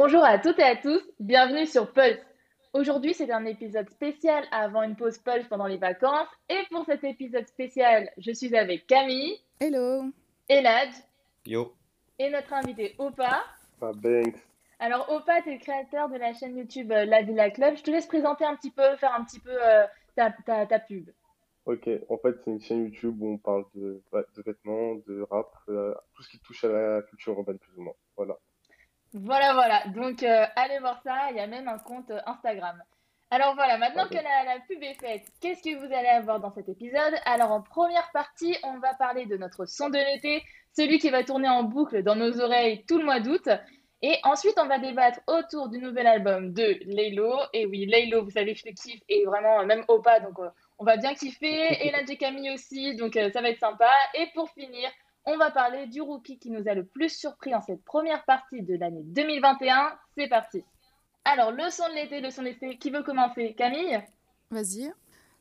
Bonjour à toutes et à tous, bienvenue sur Pulse. Aujourd'hui, c'est un épisode spécial avant une pause Pulse pendant les vacances. Et pour cet épisode spécial, je suis avec Camille. Hello. Elad. Yo. Et notre invité Opa. Ah, Banks. Alors, Opa, tu es le créateur de la chaîne YouTube euh, La Villa Club. Je te laisse présenter un petit peu, faire un petit peu euh, ta, ta, ta, pub. Ok, en fait, c'est une chaîne YouTube où on parle de, de vêtements, de rap, euh, tout ce qui touche à la culture urbaine, plus ou moins. Voilà. Voilà, voilà. Donc, euh, allez voir ça. Il y a même un compte euh, Instagram. Alors voilà, maintenant que la, la, pub est faite, qu'est-ce que vous allez avoir dans cet épisode? Alors en première partie, on va parler de notre son de l'été, celui qui va tourner en boucle dans nos oreilles tout le mois d'août. Et ensuite, on va débattre autour du nouvel album de Laylo. Et oui, Laylo, vous savez que je le kiffe et vraiment, même Opa, donc euh, on va bien kiffer. Et la Camille aussi, donc euh, ça va être sympa. Et pour finir, on va parler du rookie qui nous a le plus surpris en cette première partie de l'année 2021. C'est parti. Alors, le son de l'été, le son de l'été, qui veut commencer? Camille? Vas-y.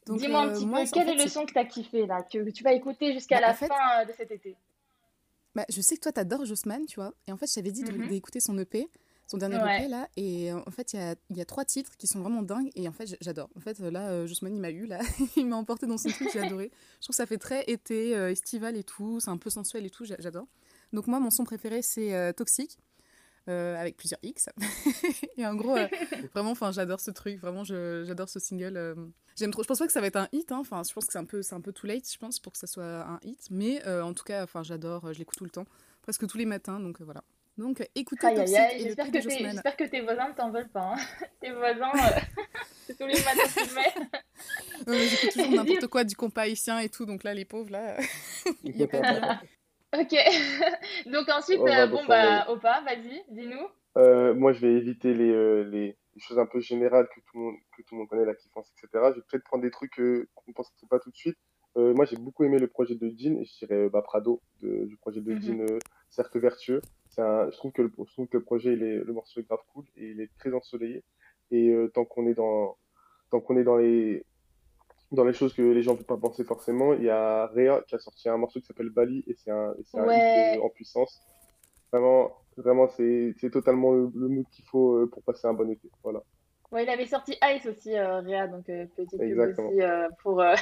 Dis-moi un petit peu, quel est le son que tu as kiffé, là, que tu vas écouter jusqu'à bah, la fait... fin de cet été? Bah, Je sais que toi, tu adores Jossman, tu vois. Et en fait, je t'avais dit mm -hmm. d'écouter son EP, son dernier ouais. EP, là. Et en fait, il y a, y a, trois titres qui sont vraiment dingues. Et en fait, j'adore. En fait, là, euh, Jossman, il m'a eu, là. il m'a emporté dans son truc, j'ai adoré. Je trouve que ça fait très été, euh, estival et tout. C'est un peu sensuel et tout, j'adore. Donc, moi, mon son préféré, c'est euh, Toxique. Euh, avec plusieurs X. et en gros, euh, vraiment, enfin, j'adore ce truc, vraiment, j'adore ce single. Euh, J'aime trop. Je pense pas que ça va être un hit, enfin, je pense que c'est un peu, c'est un peu too late, je pense, pour que ça soit un hit. Mais en tout cas, enfin, j'adore, je l'écoute tout le temps, presque tous les matins, donc voilà. Donc, écoutez aïe, aïe, aïe. J'espère que, que, tes voisins ne t'en veulent pas. Hein. tes voisins, c'est tous les matins qu'ils mettent. J'écoute toujours n'importe quoi du compas haïtien et tout, donc là, les pauvres, là, il pas Ok. Donc ensuite, euh, bon, bah, Opa, vas-y, dis-nous. Euh, moi, je vais éviter les, euh, les, les, choses un peu générales que tout le monde, que tout le monde connaît, la kiffance, etc. Je vais peut-être prendre des trucs euh, qu'on ne pense pas tout de suite. moi, j'ai beaucoup aimé le projet de Jean, et je dirais bah, Prado, de, du projet de mm -hmm. Jean Cercle Vertueux. Un, je, trouve que le, je trouve que le projet, il est, le morceau est grave cool, et il est très ensoleillé. Et tant qu'on est dans, tant qu'on est dans les, dans les choses que les gens ne peuvent pas penser forcément, il y a Réa qui a sorti un morceau qui s'appelle Bali et c'est un, ouais. hit en puissance. Vraiment, vraiment c'est totalement le, le mood qu'il faut pour passer un bon été. Voilà. Ouais, il avait sorti Ice aussi, euh, Réa, donc euh, petite pub aussi euh, pour, euh,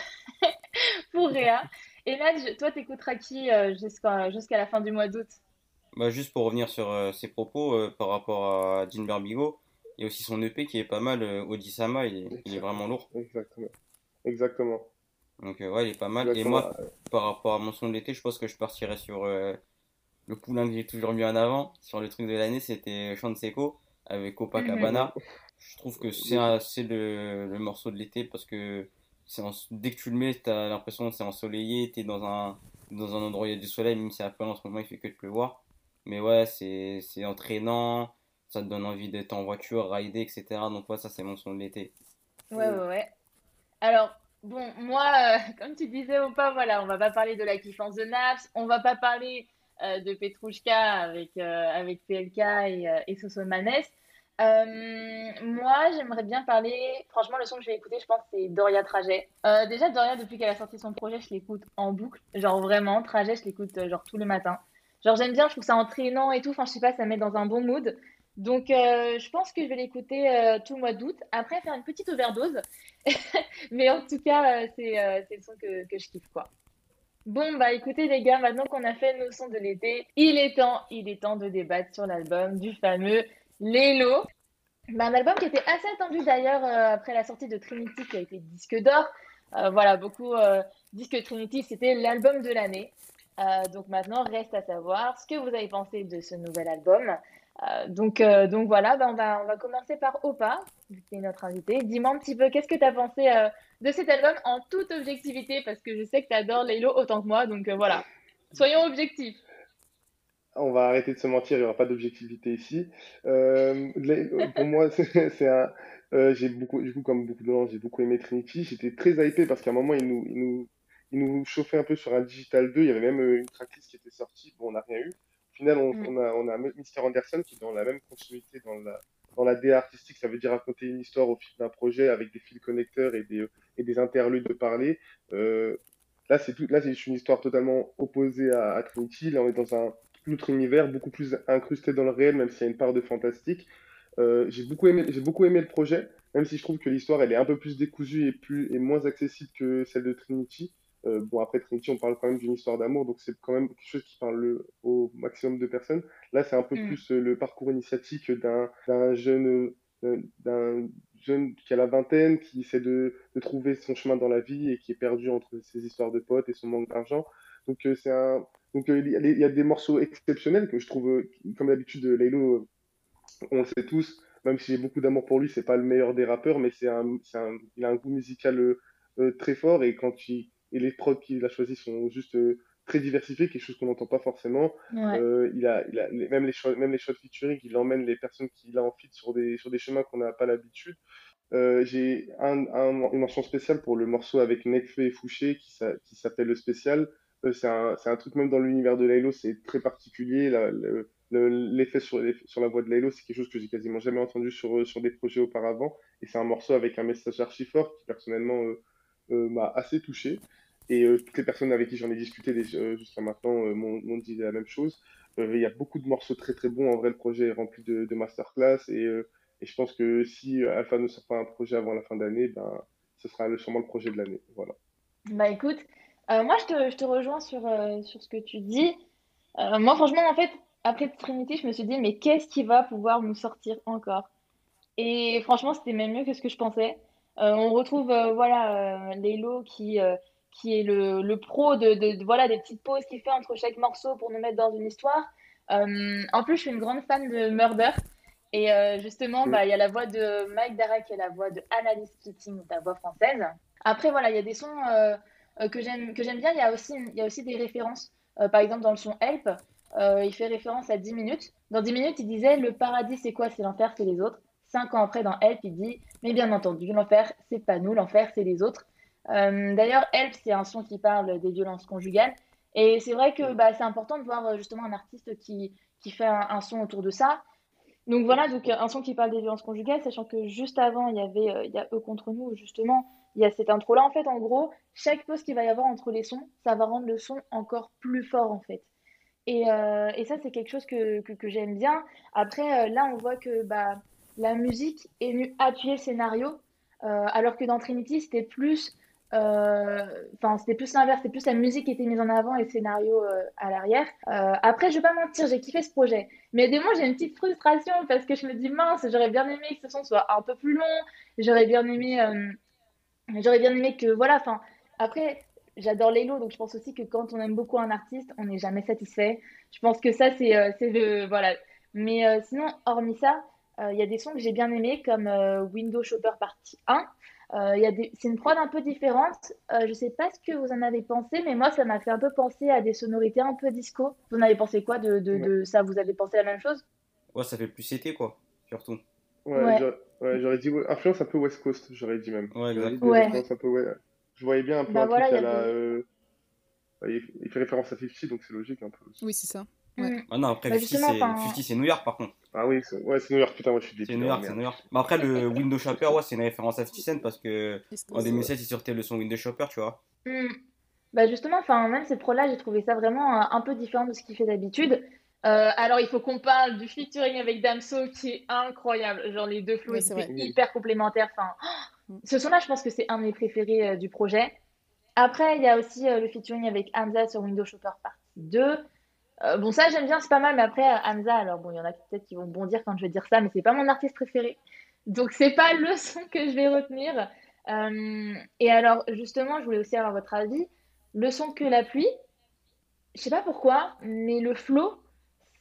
pour Réa. Et là, toi, t'écouteras qui jusqu'à jusqu'à la fin du mois d'août? Bah, Juste pour revenir sur ses propos par rapport à Jean Berbigo, il y a aussi son EP qui est pas mal, Odisama, il est, il est vraiment lourd. Exactement. Exactement. Donc euh, ouais, il est pas mal. Exactement. Et moi, par rapport à mon son de l'été, je pense que je partirais sur euh, le poulain que j'ai toujours mis en avant. Sur le truc de l'année, c'était Seco avec Copacabana. Mm -hmm. Je trouve que c'est le, le, morceau de l'été parce que en, dès que tu le mets, tu as l'impression que c'est ensoleillé, tu es dans un, dans un endroit où il y a du soleil, même si à peine en ce moment il fait que de pleuvoir. Mais ouais, c'est entraînant, ça te donne envie d'être en voiture, rider, etc. Donc ouais, ça c'est mon son de l'été. Ouais, ouais, ouais. Alors, bon, moi, euh, comme tu disais ou pas, voilà, on va pas parler de la kiffance de Naps, on va pas parler euh, de Petrouchka avec, euh, PLK et, et Sosomanes. moi, j'aimerais bien parler, franchement, le son que je vais écouter, je pense, c'est Doria Trajet. déjà, Doria, depuis qu'elle a sorti son projet, je l'écoute en boucle. Genre, vraiment, Trajet, je l'écoute genre tous les matins. Genre, j'aime bien, je trouve ça entraînant et tout. Enfin, je sais pas, ça met dans un bon mood. Donc, euh, je pense que je vais l'écouter euh, tout le mois d'août. Après, faire une petite overdose. Mais en tout cas, euh, c'est le son que, je kiffe, quoi. Bon, bah écoutez les gars, maintenant qu'on a fait nos sons de l'été, il est temps, il est temps de débattre sur l'album du fameux Lélo. Bah, un album qui était assez attendu d'ailleurs après la sortie de Trinity qui a été disque d'or. voilà, beaucoup disent que Trinity c'était l'album de l'année. Donc maintenant, reste à savoir ce que vous avez pensé de ce nouvel album. Euh, donc, euh, donc voilà, bah on, va, on va commencer par Opa, qui est notre invité. Dis-moi un petit peu, qu'est-ce que tu as pensé euh, de cet album en toute objectivité? Parce que je sais que tu adores Laylo autant que moi, donc voilà, soyons objectifs. On va arrêter de se mentir, il n'y aura pas d'objectivité ici. pour moi, c'est un. j'ai beaucoup, du coup, comme beaucoup de gens, j'ai beaucoup aimé Trinity. J'étais très hypé parce qu'à un moment, il nous, il, nous, il nous chauffait un peu sur un Digital 2. Il y avait même une tracklist qui était sortie. Bon, on n'a rien eu. Au final, on, mm. on, a, on a Mr. Anderson qui est dans la même continuité dans la, dans la DA artistique, ça veut dire raconter une histoire au fil d'un projet avec des fils connecteurs et des, et des interludes de parler. Euh, là, c'est là, c'est une histoire totalement opposée à, à, Trinity. Là, on est dans un autre univers, beaucoup plus incrusté dans le réel, même s'il y a une part de fantastique. j'ai beaucoup aimé, j'ai beaucoup aimé le projet, même si je trouve que l'histoire, elle est un peu plus décousue et, plus, et moins accessible que celle de Trinity. Bon, après Trinity, on parle quand même d'une histoire d'amour, donc c'est quand même quelque chose qui parle au maximum de personnes. Là, c'est un peu mm. plus le parcours initiatique d'un jeune d'un jeune qui a la vingtaine, qui essaie de, de, trouver son chemin dans la vie et qui est perdu entre ses histoires de potes et son manque d'argent. Donc, euh, c'est un... Donc euh, il y, a des morceaux exceptionnels que je trouve, euh, comme d'habitude, Laylo, on le sait tous, même si j'ai beaucoup d'amour pour lui, c'est pas le meilleur des rappeurs, mais c'est un, un, il a un goût musical très fort et quand il, et les prods qu'il a choisis sont juste très diversifié, quelque chose qu'on n'entend pas forcément. Euh, il, a, il a, même les choix, même les featuring, il emmène les personnes qu'il a en fit sur des, sur des chemins qu'on n'a pas l'habitude. Euh, j'ai un, un, une mention spéciale pour le morceau avec Nekfeu et Fouché qui, qui s'appelle Le Spécial. Euh, c'est un, un, truc même dans l'univers de Laylo, c'est très particulier. L'effet sur, sur la voix de Laylo, c'est quelque chose que j'ai quasiment jamais entendu sur, sur des projets auparavant. Et c'est un morceau avec un message archi fort qui personnellement m'a assez touché. Et euh, toutes les personnes avec qui j'en ai discuté euh, jusqu'à maintenant euh, m'ont dit la même chose. Il y a beaucoup de morceaux très très bons. En vrai, le projet est rempli de, masterclass. Et, je pense que si Alpha ne sort pas un projet avant la fin d'année, ben, ce sera sûrement le projet de l'année. Voilà. Bah écoute, moi je te, je te, rejoins sur, sur ce que tu dis. moi franchement, en fait, après Trinity, je me suis dit, mais qu'est-ce qui va pouvoir nous sortir encore? Et franchement, c'était même mieux que ce que je pensais. on retrouve voilà, Lélo qui qui est le, le pro de, de, voilà, des petites pauses qu'il fait entre chaque morceau pour nous mettre dans une histoire. Euh, en plus, je suis une grande fan de Murder. Et euh, justement, bah, il y a la voix de Mike Dara qui est la voix de Annalise Keating, ta voix française. Après, voilà, il y a des sons euh, que j'aime bien. Il y, a aussi, y a aussi des références. par exemple, dans le son Help, il fait référence à 10 minutes. Dans 10 minutes, il disait Le paradis, c'est quoi? C'est l'enfer, c'est les autres. Cinq ans après, dans Help, il dit Mais bien entendu, l'enfer, c'est pas nous, l'enfer, c'est les autres. Euh, d'ailleurs, Help, c'est un son qui parle des violences conjugales. Et c'est vrai que bah, c'est important de voir euh, justement un artiste qui, qui fait un, son autour de ça. Donc voilà, donc un son qui parle des violences conjugales, sachant que juste avant, il y avait euh, il y a eux contre nous, justement, il y a cette intro-là. En fait, en gros, chaque pause qu'il va y avoir entre les sons, ça va rendre le son encore plus fort, en fait. Et, ça, c'est quelque chose que, j'aime bien. Après, là, on voit que bah, la musique est venue appuyer le scénario, alors que dans Trinity, c'était plus euh, enfin, c'était plus l'inverse, c'était plus la musique qui était mise en avant et le scénario euh, à l'arrière. Euh, après, je vais pas mentir, j'ai kiffé ce projet. Mais des moments, j'ai une petite frustration parce que je me dis, mince, j'aurais bien aimé que ce son soit un peu plus long. J'aurais bien aimé, j'aurais bien aimé que, voilà, enfin, après, j'adore Lélo, donc je pense aussi que quand on aime beaucoup un artiste, on n'est jamais satisfait. Je pense que ça, c'est le. Voilà. Mais sinon, hormis ça, il y a des sons que j'ai bien aimés, comme Window Shopper Partie 1. Euh, c'est une prod un peu différente. Euh, je ne sais pas ce que vous en avez pensé, mais moi, ça m'a fait un peu penser à des sonorités un peu disco. Vous en avez pensé quoi de, de, ça? Vous avez pensé la même chose? Ouais, ça fait plus été, quoi, surtout. Ouais, j'aurais dit influence un peu West Coast, j'aurais dit même. Ouais, exactement. Je voyais bien un peu bah un truc à la. Euh, il fait référence à 50, donc c'est logique un peu. Oui, c'est ça. Ouais. Ah non, après, bah 50, c'est New York par contre. Ah oui, c'est ouais, New York, putain, moi je suis C'est New York, c'est New York. Mais après, le Window Shopper, ouais, c'est une référence à 50 Cent parce que en 2007, il sortait le son Window Shopper, tu vois. Hmm. Bah justement, enfin, même ces pros-là, j'ai trouvé ça vraiment euh, un peu différent de ce qu'il fait d'habitude. Euh, alors, il faut qu'on parle du featuring avec Damso qui est incroyable. Genre, les deux flots étaient hyper complémentaires. Enfin, mm. ce son-là, je pense que c'est un de mes préférés euh, du projet. Après, il y a aussi le featuring avec Hamza sur Window Shopper Partie 2. Euh, bon, ça, j'aime bien, c'est pas mal, mais après, Hamza, alors bon, il y en a peut-être qui vont bondir quand je vais dire ça, mais c'est pas mon artiste préféré. Donc, c'est pas le son que je vais retenir. Euh, et alors, justement, je voulais aussi avoir votre avis. Le son que la pluie, je sais pas pourquoi, mais le flow,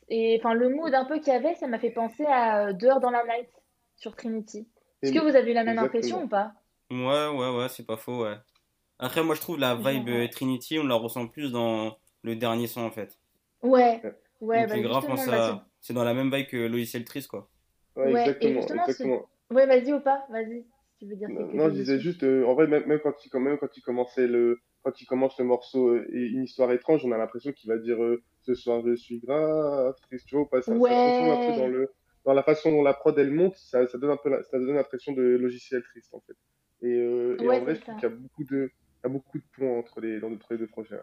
et enfin, le mood un peu qu'il y avait, ça m'a fait penser à Dehors dans la Night sur Trinity. Est-ce que vous avez eu la même impression ou pas? Ouais, ouais, ouais, c'est pas faux, ouais. Après, moi, je trouve la vibe Trinity, on la ressent plus dans le dernier son, en fait. Ouais, ouais, bah, grave quand ça... c'est dans la même vague que logiciel triste, quoi. Ouais, exactement. exactement. Ouais, vas-y ou pas, vas-y. Tu veux dire non, je disais juste, euh, en vrai, même, même, quand il, même quand il commençait le, quand il commence le morceau euh, Une histoire étrange, on a l'impression qu'il va dire euh, Ce soir je suis grave triste, tu vois, pas, ça, ouais. ça un peu dans, le, dans la façon dont la prod elle monte, ça, ça donne un peu ça donne l'impression de logiciel triste en fait. Et, et en vrai, je trouve qu'il y a beaucoup de, il y a beaucoup de points entre les, entre les deux projets.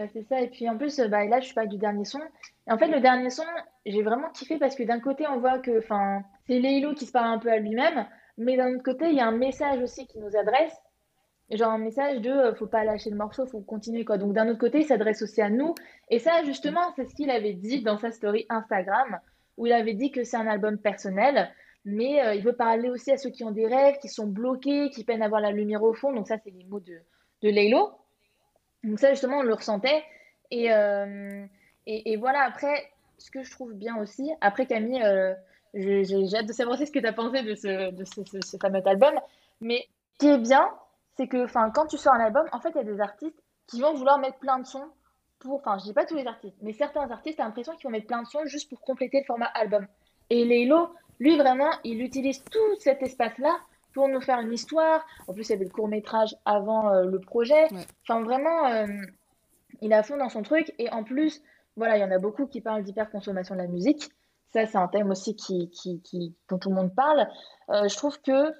Bah, c'est ça. Et puis en plus, bah, là, je suis pas du dernier son. Et en fait, le dernier son, j'ai vraiment kiffé parce que d'un côté, on voit que c'est Leilo qui se parle un peu à lui-même, mais d'un autre côté, il y a un message aussi qui nous adresse. Genre un message de euh, faut pas lâcher le morceau, faut continuer quoi. Donc d'un autre côté, il s'adresse aussi à nous. Et ça, justement, c'est ce qu'il avait dit dans sa story Instagram, où il avait dit que c'est un album personnel, mais euh, il veut parler aussi à ceux qui ont des rêves, qui sont bloqués, qui peinent à voir la lumière au fond. Donc ça, c'est les mots de, de Laylo. Donc ça, justement, on le ressentait. Euh, et, et, voilà, après, ce que je trouve bien aussi, après Camille, euh, j'ai hâte de savoir ce que tu as pensé de, ce, de ce, fameux album. Mais ce qui est bien, c'est que quand tu sors un album, en fait, il y a des artistes qui vont vouloir mettre plein de sons pour, enfin, je dis pas tous les artistes, mais certains artistes, tu as l'impression qu'ils vont mettre plein de sons juste pour compléter le format album. Et Laylo, lui, vraiment, il utilise tout cet espace-là pour nous faire une histoire. En plus, il y avait le court métrage avant euh, le projet. Enfin, vraiment, euh, il est à fond dans son truc. Et en plus, voilà, il y en a beaucoup qui parlent d'hyperconsommation de la musique. Ça, c'est un thème aussi qui, qui, qui, dont tout le monde parle. Euh, je trouve que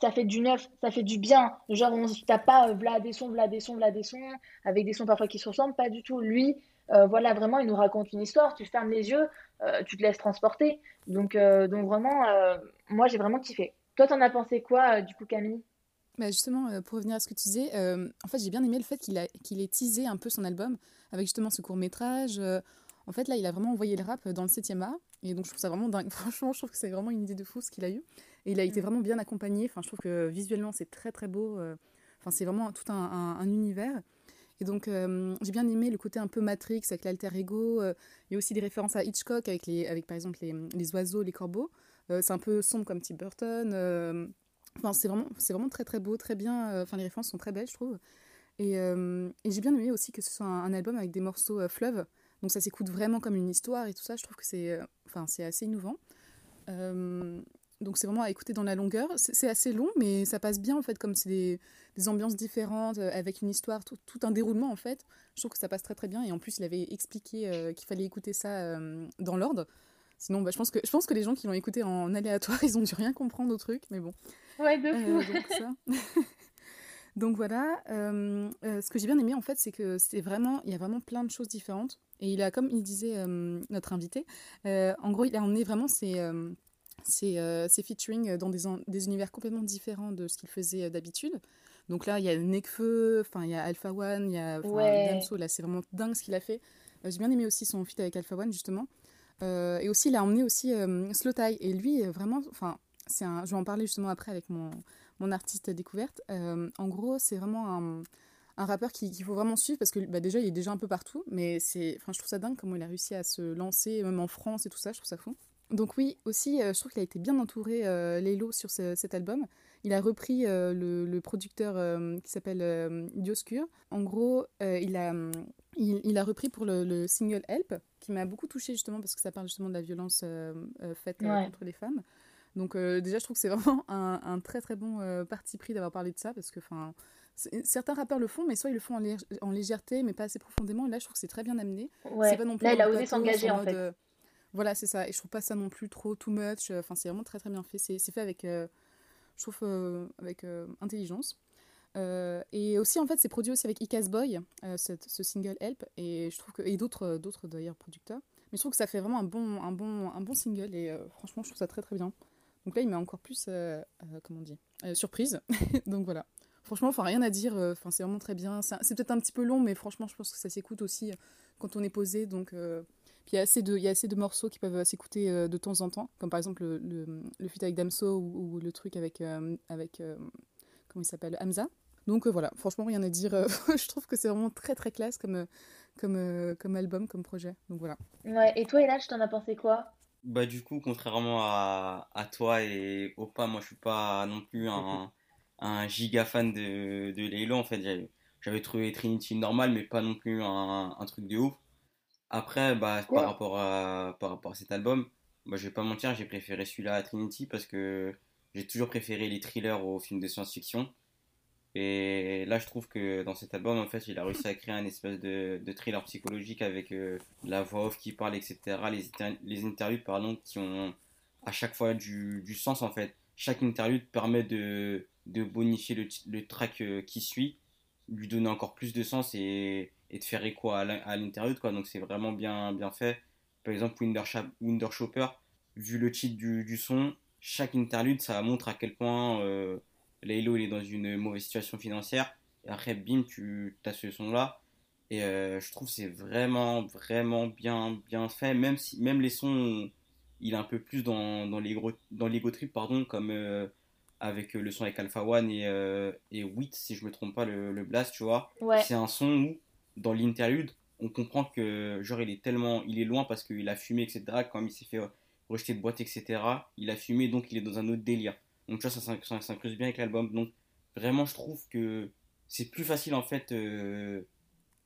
ça fait du neuf, ça fait du bien. Genre, on ne pas v'là des sons, v'là des sons, v'là des sons, avec des sons parfois qui se ressemblent. Pas du tout. Lui, voilà, vraiment, il nous raconte une histoire. Tu fermes les yeux, tu te laisses transporter. Donc, donc vraiment, moi, j'ai vraiment kiffé. Toi, t'en as pensé quoi, euh, du coup, Camille? Bah justement, euh, pour revenir à ce que tu disais, euh, en fait, j'ai bien aimé le fait qu'il qu'il ait teasé un peu son album avec justement ce court métrage. en fait, là, il a vraiment envoyé le rap dans le 7e art. Et donc, je trouve ça vraiment dingue. Franchement, je trouve que c'est vraiment une idée de fou ce qu'il a eu. Et il a été mm. vraiment bien accompagné. Enfin, je trouve que visuellement, c'est très, très beau. Enfin, c'est vraiment tout un, un, univers. Et donc, j'ai bien aimé le côté un peu Matrix avec l'alter ego. Il y a aussi des références à Hitchcock avec, les, avec par exemple, les, les oiseaux, les corbeaux. Euh, c'est un peu sombre comme Tim Burton. Euh, enfin, c'est vraiment, c'est vraiment très très beau, très bien. Euh, enfin, les références sont très belles, je trouve. Et, j'ai bien aimé aussi que ce soit un, album avec des morceaux fleuves. Donc ça s'écoute vraiment comme une histoire et tout ça. Je trouve que c'est, c'est assez innovant. donc c'est vraiment à écouter dans la longueur. C'est assez long, mais ça passe bien en fait, comme c'est des, des, ambiances différentes, avec une histoire, tout, tout, un déroulement en fait. Je trouve que ça passe très très bien. Et en plus, il avait expliqué qu'il fallait écouter ça dans l'ordre. Sinon, bah, je, pense que, je pense que les gens qui l'ont écouté en aléatoire, ils ont dû rien comprendre au truc, mais bon. Ouais, de euh, fou. donc, ça. donc voilà, euh, euh, ce que j'ai bien aimé en fait, c'est que c'est vraiment, il y a vraiment plein de choses différentes. Et il a, comme il disait notre invité, en gros, il a emmené vraiment ses, ses, ses featuring dans des, des, univers complètement différents de ce qu'il faisait d'habitude. Donc là, il y a Nekfeu, enfin il y a Alpha One, il y a ouais. Damso, là c'est vraiment dingue ce qu'il a fait. j'ai bien aimé aussi son feat avec Alpha One justement. Euh, et aussi, il a emmené aussi euh, Slow Tie. Et lui, vraiment, enfin, c'est un, je vais en parler justement après avec mon, mon artiste découverte. Euh, en gros, c'est vraiment un, un rappeur qu'il faut vraiment suivre parce que bah, déjà, il est déjà un peu partout. Mais c'est, enfin, je trouve ça dingue comment il a réussi à se lancer, même en France et tout ça. Je trouve ça fou. Donc oui, aussi, je trouve qu'il a été bien entouré, Lélo, sur cet album. Il a repris le, le, producteur qui s'appelle Dioscure. En gros, il, a, il, il, a repris pour le, le single Help, qui m'a beaucoup touchée justement parce que ça parle justement de la violence euh, euh, faite euh, contre les femmes. Donc déjà, je trouve que c'est vraiment un, un, très très bon parti pris d'avoir parlé de ça parce que enfin certains rappeurs le font, mais soit ils le font en, en, légèreté, mais pas assez profondément. Et là, je trouve que c'est très bien amené. Ouais. Pas non plus là, il a osé s'engager en, fait. voilà, c'est ça. Et je trouve pas ça non plus trop too much. Enfin, c'est vraiment très très bien fait. C'est fait avec, je trouve, avec intelligence. Euh, et aussi, en fait, c'est produit aussi avec Icas Boy, euh, ce, single Help, et je trouve et d'autres, d'autres d'ailleurs producteurs. Mais je trouve que ça fait vraiment un bon, un bon, un bon single, et euh, franchement, je trouve ça très très bien. Donc là, il met encore plus, comment on surprise. Donc voilà. Franchement, enfin rien à dire. Enfin, c'est vraiment très bien. C'est peut-être un petit peu long, mais franchement, je pense que ça s'écoute aussi quand on est posé. Donc puis il y a assez de, il y a assez de morceaux qui peuvent s'écouter de temps en temps, comme par exemple le, le, le feat avec Damso ou, ou, le truc avec, avec comment il s'appelle, Hamza. Donc euh, voilà, franchement, rien à dire. Euh, je trouve que c'est vraiment très très classe comme, euh, comme, comme album, comme projet. Donc voilà. Ouais, et toi, Elage, t'en as pensé quoi? Bah, du coup, contrairement à, à toi et Opa, moi je suis pas non plus un, un giga fan de, de Laylo. En fait, j'avais trouvé Trinity normal, mais pas non plus un, un truc de ouf. Après, bah, par, rapport à, par rapport à cet album, bah, je vais pas mentir, j'ai préféré celui-là à Trinity parce que j'ai toujours préféré les thrillers aux films de science-fiction. Et là, je trouve que dans cet album, en fait, il a réussi à créer un espèce de, de thriller psychologique avec euh, la voix off qui parle, etc. Les, les interludes, pardon, qui ont à chaque fois du, du sens, en fait. Chaque interlude permet de, de bonifier le, le track euh, qui suit. lui donner encore plus de sens et, et de faire écho à l'interlude, quoi. Donc c'est vraiment bien, bien fait. Par exemple, Winder, Winder Chopper, vu le titre du, du, son, chaque interlude, ça montre à quel point euh, Laylo il est dans une mauvaise situation financière. Et après, bim, tu as ce son-là. Et euh, je trouve c'est vraiment, vraiment bien, bien fait. Même, si, même les sons, il est un peu plus dans, dans l'ego dans trip, pardon, comme euh, avec le son avec Alpha One et, euh, et Wit, si je me trompe pas, le, le Blast, tu vois. C'est un son où, dans l'interlude, on comprend que, genre, il est tellement, il est loin parce qu'il a fumé, etc. Quand il s'est fait rejeter de boîte, etc. Il a fumé, donc il est dans un autre délire. Donc, tu vois, ça, ça, s'incruse bien avec l'album. Donc, vraiment, je trouve que c'est plus facile, en fait, euh,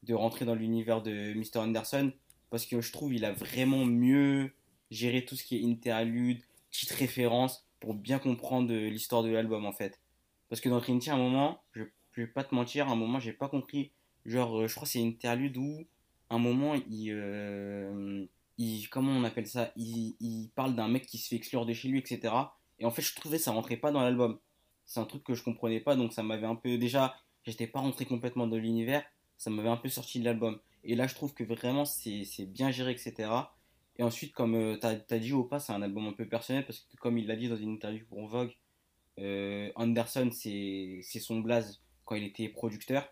de rentrer dans l'univers de Mr. Anderson parce que je trouve il a vraiment mieux géré tout ce qui est interlude, petite référence pour bien comprendre l'histoire de l'album, en fait. Parce que dans Trinity, à un moment, je, je vais pas te mentir, à un moment, j'ai pas compris. Genre, euh, je crois que c'est une interlude où, à un moment, il. Euh, il, comment on appelle ça? Il, il parle d'un mec qui se fait exclure de chez lui, etc. Et en fait, je trouvais ça rentrait pas dans l'album. C'est un truc que je comprenais pas, donc ça m'avait un peu. Déjà, j'étais pas rentré complètement dans l'univers, ça m'avait un peu sorti de l'album. Et là, je trouve que vraiment, c'est bien géré, etc. Et ensuite, comme euh, tu as, dit au pas, c'est un album un peu personnel, parce que comme il l'a dit dans une interview pour Vogue, euh, Anderson, c'est son blaze quand il était producteur.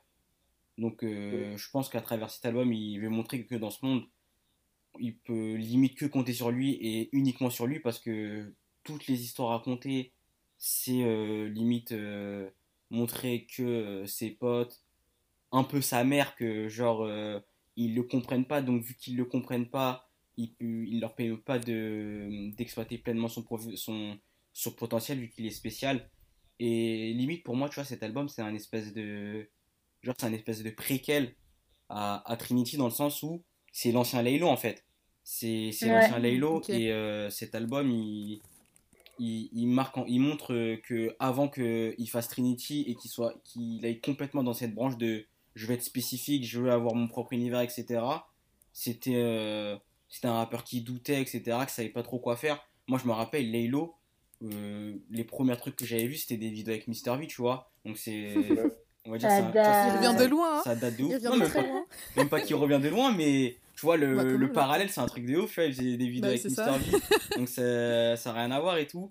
Donc, euh, je pense qu'à travers cet album, il veut montrer que dans ce monde, il peut limite que compter sur lui et uniquement sur lui parce que toutes les histoires racontées, c'est euh, limite euh, montrer que ses potes, un peu sa mère, que genre ils le comprennent pas, donc vu qu'ils le comprennent pas, il, il leur permet pas d'exploiter pleinement son, son, son potentiel vu qu'il est spécial. Et limite pour moi, tu vois, cet album c'est un espèce de genre c'est un espèce de préquel à, à Trinity dans le sens où c'est l'ancien Laylo en fait. C'est l'ancien Laylo et euh, cet album il, il, marque, il montre que avant qu'il fasse Trinity et qu'il soit qu'il aille complètement dans cette branche de je vais être spécifique, je veux avoir mon propre univers, etc. C'était euh, c'était un rappeur qui doutait, etc., qui savait pas trop quoi faire. Moi je me rappelle Laylo, euh, les premiers trucs que j'avais vus c'était des vidéos avec Mr V, tu vois. Donc c'est on va dire ça, il revient de loin. Hein. Ça date de ouf. Il revient très loin. Même pas qu'il revient de loin, mais tu vois, le, bah, le parallèle, c'est un truc de ouf. Il faisait des vidéos bah, avec Mister V. donc ça n'a rien à voir et tout.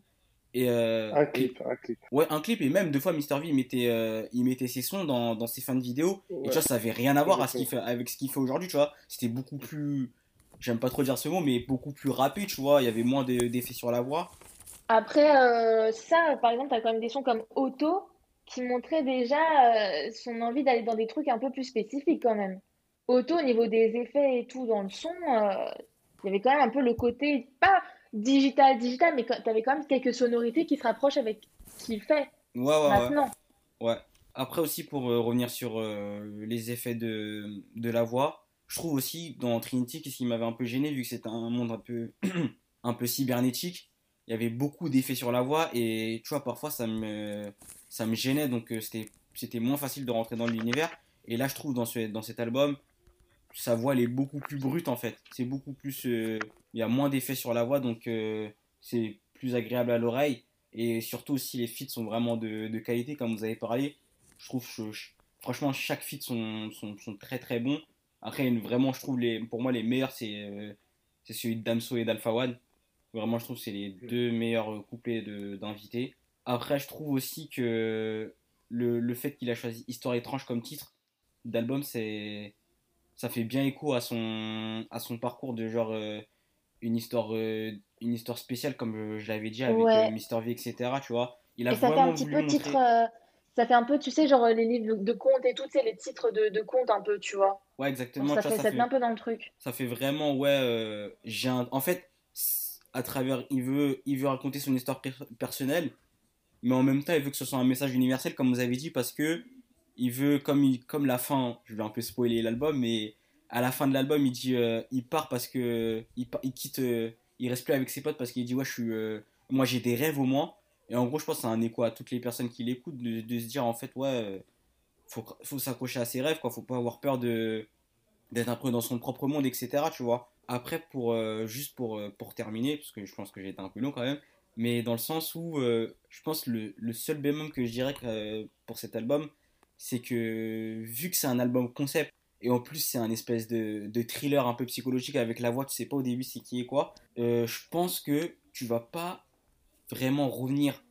Et, euh, un clip, un clip. Ouais, un clip. Et même deux fois, Mister V, il mettait, euh, il mettait ses sons dans, dans ses fins de vidéo. Et tu vois, ça avait rien à voir à ce fait, avec ce qu'il fait aujourd'hui, tu vois. C'était beaucoup plus. J'aime pas trop dire ce mot, mais beaucoup plus rapide, tu vois. Il y avait moins d'effets sur la voix. Après, euh, ça, par exemple, t'as quand même des sons comme Auto qui montraient déjà son envie d'aller dans des trucs un peu plus spécifiques quand même. Auto, au niveau des effets et tout dans le son, euh, il y avait quand même un peu le côté, pas digital, digital, mais tu avais quand même quelques sonorités qui se rapprochent avec ce qu'il fait ouais, ouais, maintenant. Ouais. Après aussi, pour euh, revenir sur euh, les effets de, de la voix, je trouve aussi dans Trinity, qu'est-ce qui m'avait un peu gêné, vu que c'était un monde un peu, un peu cybernétique, il y avait beaucoup d'effets sur la voix, et tu vois, parfois ça me, ça me gênait, donc c'était moins facile de rentrer dans l'univers. Et là, je trouve dans, ce, dans cet album, sa voix elle est beaucoup plus brute en fait. C'est beaucoup plus. Euh, il y a moins d'effets sur la voix donc euh, c'est plus agréable à l'oreille. Et surtout si les feats sont vraiment de, de, qualité comme vous avez parlé. Je trouve franchement chaque feat sont, sont, sont, très très bons. Après vraiment je trouve les, pour moi les meilleurs c'est euh, c'est celui de Damso et d'Alpha One. Vraiment je trouve que c'est les deux meilleurs couplets d'invités. Après je trouve aussi que le, le fait qu'il a choisi Histoire étrange comme titre d'album c'est ça fait bien écho à son, à son parcours de genre euh, une, histoire, euh, une histoire spéciale, comme je, l'avais dit, avec ouais. Euh, Mister V, etc. Tu vois il a et ça fait un petit peu titre. ça fait un peu, tu sais, genre les livres de contes et tout, tu sais, les titres de, de contes un peu, tu vois. Ouais, exactement. ça, fait, ça, fait, un peu dans le truc. Ça fait vraiment, ouais. j'ai En fait, à travers. Il veut, il veut raconter son histoire personnelle, mais en même temps, il veut que ce soit un message universel, comme vous avez dit, parce que il veut, comme, il, comme la fin, je vais un peu spoiler l'album, mais à la fin de l'album, il dit, euh, il part parce que, il, il quitte, euh, il reste plus avec ses potes parce qu'il dit, ouais, je suis, euh, moi j'ai des rêves au moins. Et en gros, je pense que c'est un écho à toutes les personnes qui l'écoutent de, de, se dire, en fait, ouais, faut, faut s'accrocher à ses rêves, quoi. Faut pas avoir peur de, d'être un peu dans son propre monde, etc., tu vois. Après, pour, juste pour, pour terminer, parce que je pense que j'ai été un peu long quand même, mais dans le sens où, je pense le, le seul bémol que je dirais pour cet album, c'est que vu que c'est un album concept, et en plus c'est un espèce de, de, thriller un peu psychologique avec la voix, tu sais pas au début c'est qui est quoi, euh, je pense que tu vas pas vraiment revenir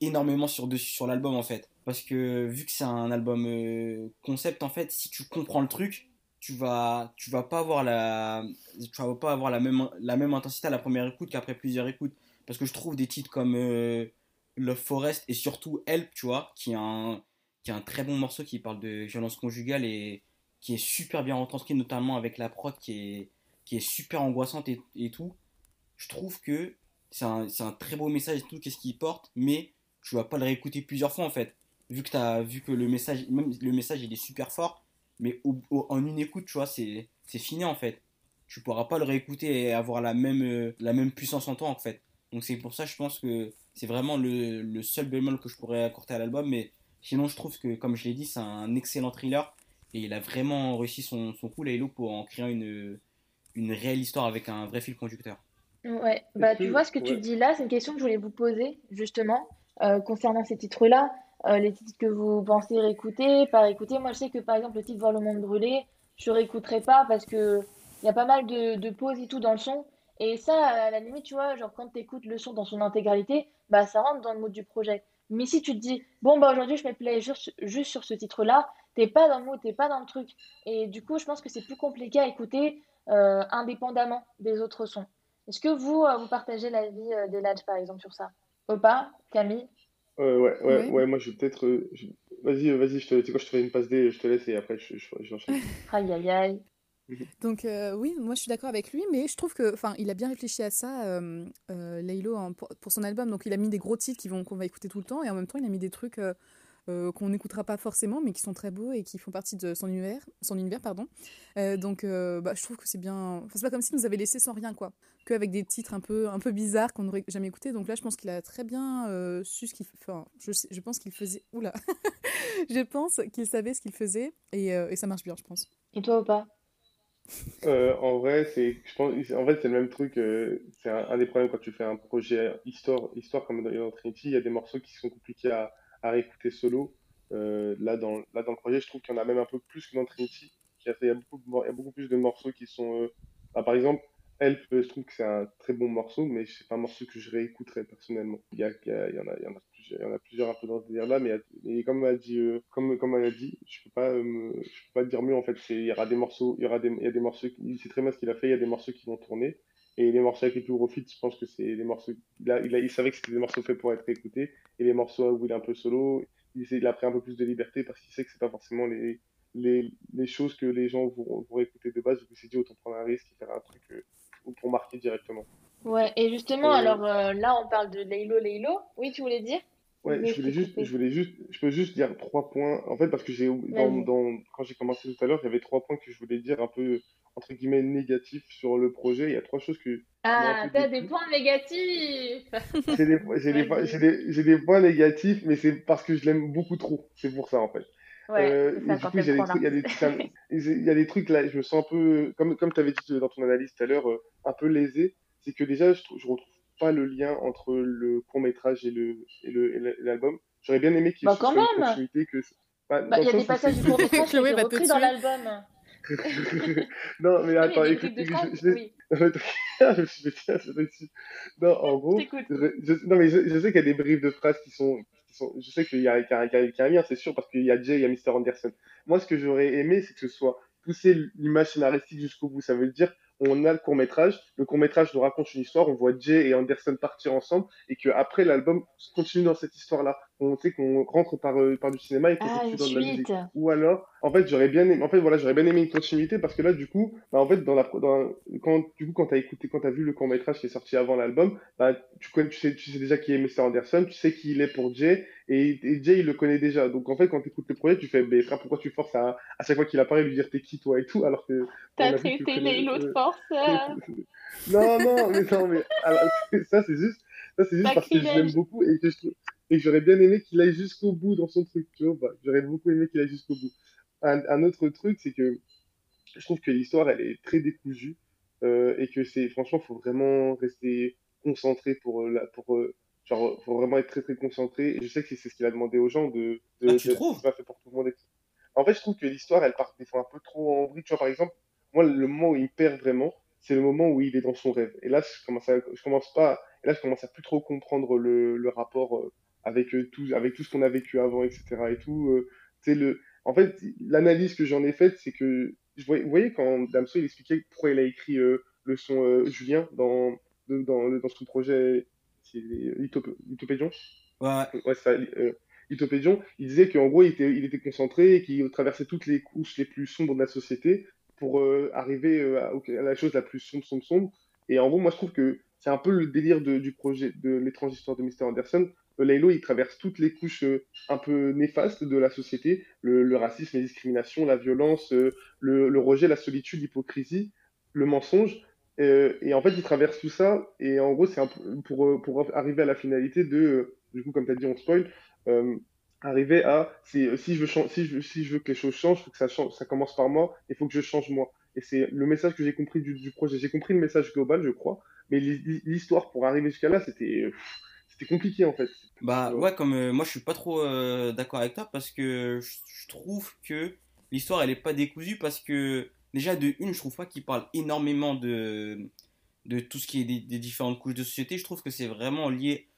énormément sur, dessus, sur l'album en fait. Parce que vu que c'est un album euh, concept, en fait, si tu comprends le truc, tu vas, tu vas pas avoir la, tu vas pas avoir la même, la même intensité à la première écoute qu'après plusieurs écoutes. Parce que je trouve des titres comme euh, Love Forest et surtout Help, tu vois, qui est un, qui est un très bon morceau qui parle de violence conjugale et qui est super bien retranscrit, notamment avec la prod qui est, qui est super angoissante et, et tout. Je trouve que c'est un, un, très beau message et tout, qu'est-ce qu'il porte, mais tu vas pas le réécouter plusieurs fois en fait. Vu que, as, vu que le message, même le message il est super fort, mais en une écoute, tu vois, c'est fini en fait. Tu pourras pas le réécouter et avoir la même, euh, la même puissance en toi en fait. Donc c'est pour ça, je pense que c'est vraiment le, le, seul bémol que je pourrais accorder à l'album. Mais sinon, je trouve que, comme je l'ai dit, c'est un excellent thriller. Et il a vraiment réussi son, son coup, Laylo, pour en créer une, une réelle histoire avec un vrai fil conducteur. Ouais, bah tu vois ce que tu dis là, c'est une question que je voulais vous poser justement euh, concernant ces titres-là, euh, les titres que vous pensez réécouter, pas réécouter. Moi, je sais que par exemple le titre Voir le monde brûler, je réécouterai pas parce que il y a pas mal de, de pauses et tout dans le son. Et ça, à la limite, tu vois, genre quand tu écoutes le son dans son intégralité, bah ça rentre dans le mode du projet. Mais si tu te dis, bon, bah aujourd'hui je me play juste, juste sur ce titre-là, t'es pas dans le mood, t'es pas dans le truc. Et du coup, je pense que c'est plus compliqué à écouter euh, indépendamment des autres sons. Est-ce que vous, euh, vous partagez l'avis euh, d'Eladj, par exemple, sur ça? Opa, Camille? Euh, ouais, ouais, ouais, moi je vais peut-être. Vas-y, vas-y, je te, tu sais quoi, je te fais une passe D, je te laisse et après je, je, j'enchaîne. aïe aïe aïe. Donc oui, moi je suis d'accord avec lui, mais je trouve que, enfin, il a bien réfléchi à ça, euh, Laylo, hein, pour, pour, son album. Donc il a mis des gros titres qui vont qu'on va écouter tout le temps, et en même temps il a mis des trucs euh, qu'on n'écoutera pas forcément, mais qui sont très beaux et qui font partie de son univers. Son univers pardon. Euh, donc, euh, bah, je trouve que c'est bien. Enfin, c'est pas comme s'il nous avait laissé sans rien, quoi. Qu'avec des titres un peu, un peu bizarres qu'on n'aurait jamais écoutés. Donc là, je pense qu'il a très bien su ce qu'il. Enfin, je, je pense qu'il faisait. Oula Je pense qu'il savait ce qu'il faisait et, et, ça marche bien, je pense. Et toi ou pas en vrai, c'est, je pense, en fait, c'est le même truc. c'est un, des problèmes quand tu fais un projet histoire, histoire comme dans Trinity. Il y a des morceaux qui sont compliqués à, à réécouter solo. Euh, là, dans, là, dans le projet, je trouve qu'il y en a même un peu plus que dans Trinity. Il y a, beaucoup, il y a beaucoup plus de morceaux qui sont. Euh, bah, par exemple, Help, je trouve que c'est un très bon morceau, mais c'est pas un morceau que je réécouterais personnellement. Il y, a, il y, en, a, il y, en, a plusieurs, il y en a un peu dans ce délire-là, mais, comme elle a dit, euh, comme, comme a dit, je peux pas, peux pas dire mieux en fait. Il y aura des morceaux, il y aura des, il y a des morceaux, il sait très bien ce qu'il a fait. Il y a des morceaux qui vont tourner. Et les morceaux avec les plus gros feats, je pense que c'est des morceaux. Il, a, il, a, il savait que c'était des morceaux faits pour être écoutés. Et les morceaux où il est un peu solo, il, a pris un peu plus de liberté parce qu'il sait que c'est pas forcément les, les, les, choses que les gens vont, vont écouter de base. Donc il s'est dit autant prendre un risque et faire un truc euh, pour marquer directement. Ouais, et justement, euh, alors euh, là on parle de Laylo Laylo. Oui, tu voulais dire? Ouais, je voulais juste, je voulais juste, je peux juste dire trois points. En fait, parce que j'ai, dans, dans, quand j'ai commencé tout à l'heure, il y avait trois points que je voulais dire un peu entre guillemets négatifs sur le projet. Il y a trois choses que. Ah, t'as des points négatifs J'ai des, des, des, des, points négatifs, mais c'est parce que je l'aime beaucoup trop. C'est pour ça, en fait. Ouais, euh, ça, du coup, il y, y, a des trucs là, je me sens un peu, comme, comme tu avais dit dans ton analyse tout à l'heure, euh, un peu lésé. C'est que déjà, je, je retrouve pas le lien entre le court métrage et le et l'album. J'aurais bien aimé qu'il bah, y ait une continuité que. Bah, bah, il y a des passages du court métrage qui sont repris dans l'album. Non, mais attends, écoute, je, je, non, en gros, non, mais je, sais qu'il y a des briefs de phrases qui sont, qui sont je sais qu'il y a, qu'il y a, un lien, c'est sûr, parce qu'il y a Jay, il y a Mr. Anderson. Moi, ce que j'aurais aimé, c'est que ce soit pousser l'image scénaristique jusqu'au bout. Ça veut dire, on a le court métrage, le court métrage nous raconte une histoire, on voit Jay et Anderson partir ensemble, et que après l'album continue dans cette histoire-là. On sait qu'on rentre par, euh, par du cinéma et qu'on ah, continue dans la musique. Ou alors, en fait, j'aurais bien aimé, en fait, voilà, j'aurais bien aimé une continuité parce que là, du coup, bah, en fait, dans la, dans, quand, du coup, quand t'as écouté, quand t'as vu le court métrage qui est sorti avant l'album, bah, tu connais, tu sais, tu sais déjà qui est Mr. Anderson, tu sais qui il est pour Jay, et, et Jay, il le connaît déjà. Donc, en fait, quand t'écoutes le projet, tu fais, mais frère, pourquoi tu forces à, à chaque fois qu'il apparaît, lui dire t'es qui, toi et tout, alors que. T'as traité l'autre force. non, non, mais non, mais, alors, ça, c'est juste, ça, c'est juste parce que je l'aime beaucoup et que je trouve, et j'aurais bien aimé qu'il aille jusqu'au bout dans son truc, tu vois. Bah, j'aurais beaucoup aimé qu'il aille jusqu'au bout. Un, autre truc, c'est que je trouve que l'histoire, elle est très décousue euh, et que c'est, franchement, faut vraiment rester concentré pour, euh, la, pour, euh, Genre, faut vraiment être très très concentré. Et je sais que c'est ce qu'il a demandé aux gens de. de, ah, tu trouves C'est pas fait pour tout le monde. En fait, je trouve que l'histoire, elle part des fois un peu trop en vrille. Tu vois, par exemple, moi, le moment où il perd vraiment, c'est le moment où il est dans son rêve. Et là, je commence, à, je commence pas. Et là, je commence à plus trop comprendre le, le rapport euh, avec euh, tout, avec tout ce qu'on a vécu avant, etc. Et tout. c'est le. En fait, l'analyse que j'en ai faite, c'est que vous voyez quand Damso il expliquait pourquoi il a écrit le son Julien dans, dans, dans son projet Utopédion Ouais, ouais ça, euh, il disait qu'en gros, il était, il était concentré et qu'il traversait toutes les couches les plus sombres de la société pour euh, arriver euh, à, la chose la plus sombre, sombre, sombre. Et en gros, moi, je trouve que c'est un peu le délire de, du projet de l'étrange histoire de Mr. Anderson. Laylo, il traverse toutes les couches un peu néfastes de la société, le, racisme, la discrimination, la violence, le, le, rejet, la solitude, l'hypocrisie, le mensonge. Euh, et en fait, il traverse tout ça. Et en gros, c'est pour, euh, pour arriver à la finalité de, euh, du coup, comme tu as dit, on spoil, arriver à si, je veux que les choses changent, faut que ça, ça commence par moi, il faut que je change moi. Et c'est le message que j'ai compris du projet. J'ai compris le message global, je crois, mais l'histoire pour arriver jusqu'à là, c'était compliqué en fait. Bah ouais, comme moi je suis pas trop d'accord avec toi parce que je trouve que l'histoire elle est pas décousue parce que déjà de une, je trouve pas qu'il parle énormément de, de tout ce qui est des, différentes couches de société. Je trouve que c'est vraiment lié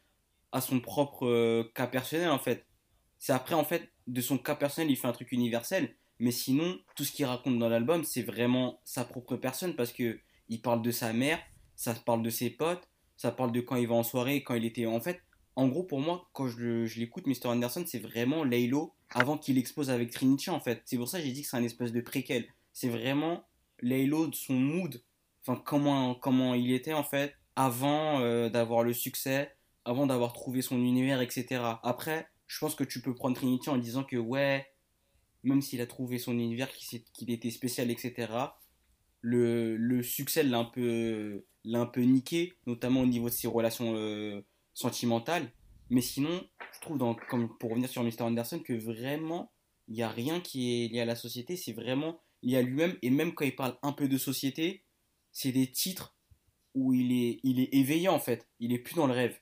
à son propre euh, cas personnel en fait. C'est après en fait de son cas personnel, il fait un truc universel. Mais sinon, tout ce qu'il raconte dans l'album, c'est vraiment sa propre personne parce que il parle de sa mère, ça parle de ses potes, ça parle de quand il va en soirée, quand il était en fait. En gros, pour moi, quand je, l'écoute, Mr. Anderson, c'est vraiment Laylo avant qu'il expose avec Trinity en fait. C'est pour ça que j'ai dit que c'est un espèce de préquel c'est vraiment Laylo, son mood, enfin comment, comment il était en fait avant euh, d'avoir le succès, avant d'avoir trouvé son univers, etc. Après, je pense que tu peux prendre Trinity en disant que ouais, même s'il a trouvé son univers, qu'il était spécial, etc. Le, le succès l'a un peu l'a un peu niqué, notamment au niveau de ses relations euh, sentimentales. Mais sinon, je trouve, dans, comme pour revenir sur Mr. Anderson, que vraiment, il n'y a rien qui est lié à la société. C'est vraiment il a lui-même, et même quand il parle un peu de société, c'est des titres où il est, il est éveillé en fait, il est plus dans le rêve.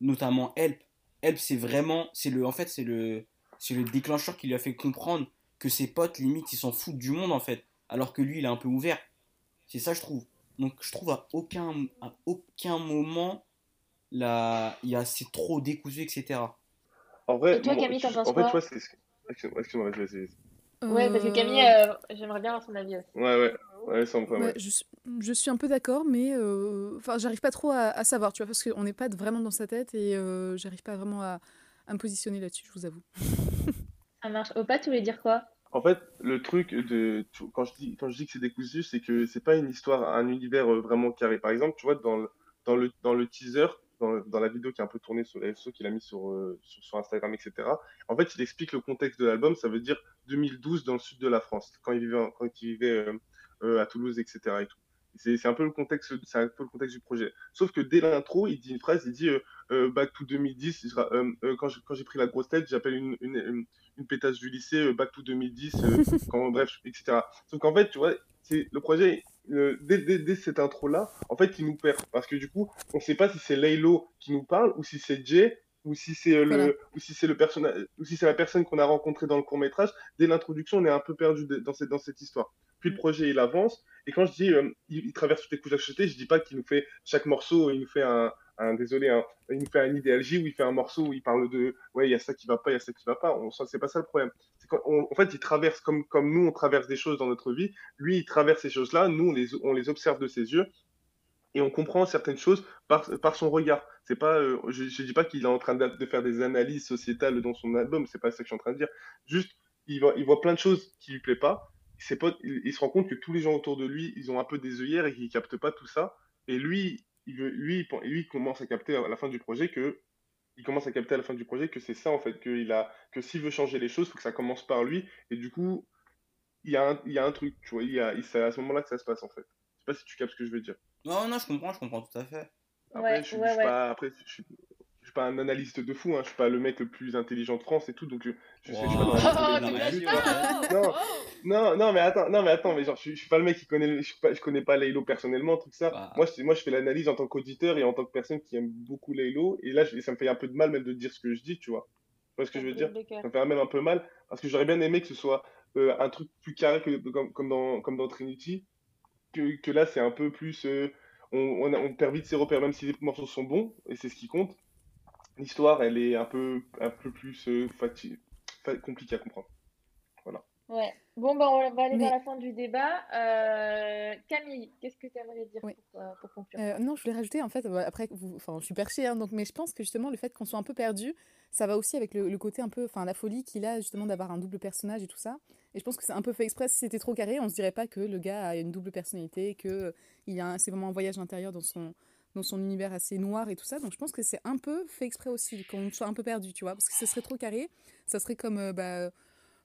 Notamment Help. Help, c'est vraiment, c'est le, en fait, c'est le, c'est le déclencheur qui lui a fait comprendre que ses potes, limite, ils s'en foutent du monde en fait, alors que lui, il est un peu ouvert. C'est ça, je trouve. Donc, je trouve à aucun, à aucun moment, là, il y a, c'est trop décousu, etc. En vrai, Et toi, Camille, t'en penses quoi Excuse-moi, vas-y, Ouais, parce que Camille, euh, j'aimerais bien avoir son avis aussi. Ouais, ouais. Ouais, ça me ouais, je, je, suis un peu d'accord, mais euh, enfin, j'arrive pas trop à, savoir, tu vois, parce qu'on n'est pas vraiment dans sa tête et euh, j'arrive pas vraiment à, à me positionner là-dessus, je vous avoue. ça marche. Opa, tu voulais dire quoi? En fait, le truc de quand je dis quand je dis que c'est décousu, c'est que c'est pas une histoire, un univers vraiment carré. Par exemple, tu vois, dans le, dans le, dans le teaser, dans, la vidéo qui est un peu tournée sur les qu'il a mis euh, sur, sur, Instagram, etc. En fait, il explique le contexte de l'album. Ça veut dire 2012 dans le sud de la France, quand il vivait, quand il vivait euh, euh, à Toulouse, etc. Et tout. C'est un peu le contexte, c'est un peu le contexte du projet. Sauf que dès l'intro, il dit une phrase, il dit Back to 2010. quand j'ai pris la grosse tête, j'appelle une, une, une, pétasse du lycée Back to 2010. quand, bref, etc. Sauf qu'en fait, tu vois, c'est le projet dès, cette intro-là, en fait, il nous perd. Parce que du coup, on ne sait pas si c'est Laylo qui nous parle ou si c'est Jay ou si c'est euh, le ou si c'est le personnage ou si c'est la personne qu'on a rencontrée dans le court métrage dès l'introduction on est un peu perdu dans cette dans cette histoire puis le mm. projet il avance et quand je dis euh, il, traverse toutes les couches d'achetées je dis pas qu'il nous fait chaque morceau il nous fait un, un désolé, il nous fait un idéalgie où il fait un morceau où il parle de ouais, il y a ça qui va pas, il y a ça qui va pas. On, c'est pas ça le problème. En fait, il traverse comme, nous, on traverse des choses dans notre vie. Lui, il traverse ces choses-là. Nous, on les, observe de ses yeux et on comprend certaines choses par, son regard. C'est pas, euh, je, je dis pas qu'il est en train de, faire des analyses sociétales dans son album. C'est pas ça que je suis en train de dire. Juste, il voit, il voit plein de choses qui lui plaît pas. Ses potes, il, il, se rend compte que tous les gens autour de lui, ils ont un peu des œillères et qu'ils captent pas tout ça. Et lui, lui, lui, commence à capter à la fin du projet que il commence à capter à la fin du projet que c'est ça en fait qu'il a que s'il veut changer les choses, il faut que ça commence par lui et du coup il y a un, il y a un truc, tu vois, il y a, c'est à ce moment-là que ça se passe en fait. Je sais pas si tu captes ce que je veux dire. Non, non, je comprends, je comprends tout à fait. Après, je, ouais, Pas, après, je, suis pas un analyste de fou, hein, je suis pas le mec le plus intelligent de France et tout, donc je, je sais, je suis pas dans la non, non, non, mais attends, non, mais attends, mais genre, je, je suis pas le mec qui connaît, je, pas, je connais pas Laylo personnellement, tout ça. Bah. Moi, je, moi, je fais l'analyse en tant qu'auditeur et en tant que personne qui aime beaucoup Laylo, et là, ça me fait un peu de mal même de dire ce que je dis, tu vois. Tu vois ce que je veux dire? Ça me fait même un peu mal, parce que j'aurais bien aimé que ce soit euh, un truc plus carré que comme, comme, dans, comme dans Trinity, que, que là, c'est un peu plus. Euh, on, on, on, perd vite ses repères, même si les morceaux sont bons, et c'est ce qui compte l'histoire, elle est un peu, un peu plus euh, compliquée à comprendre. Voilà. Ouais. Bon, bah, on va aller vers la fin du débat. Euh, Camille, qu'est-ce que tu aimerais dire pour, euh, pour, conclure? Euh, Non, je voulais rajouter, en fait, après, vous, enfin, je suis perchée, hein, donc, mais je pense que justement, le fait qu'on soit un peu perdu, ça va aussi avec le, côté un peu, enfin, la folie qu'il a justement d'avoir un double personnage et tout ça. Et je pense que c'est un peu fait exprès. Si c'était trop carré, on se dirait pas que le gars a une double personnalité, que il a, c'est vraiment un voyage intérieur dans son, dans son univers assez noir et tout ça. Donc je pense que c'est un peu fait exprès aussi, qu'on soit un peu perdu, tu vois. Parce que ce serait trop carré, ça serait comme, euh, bah,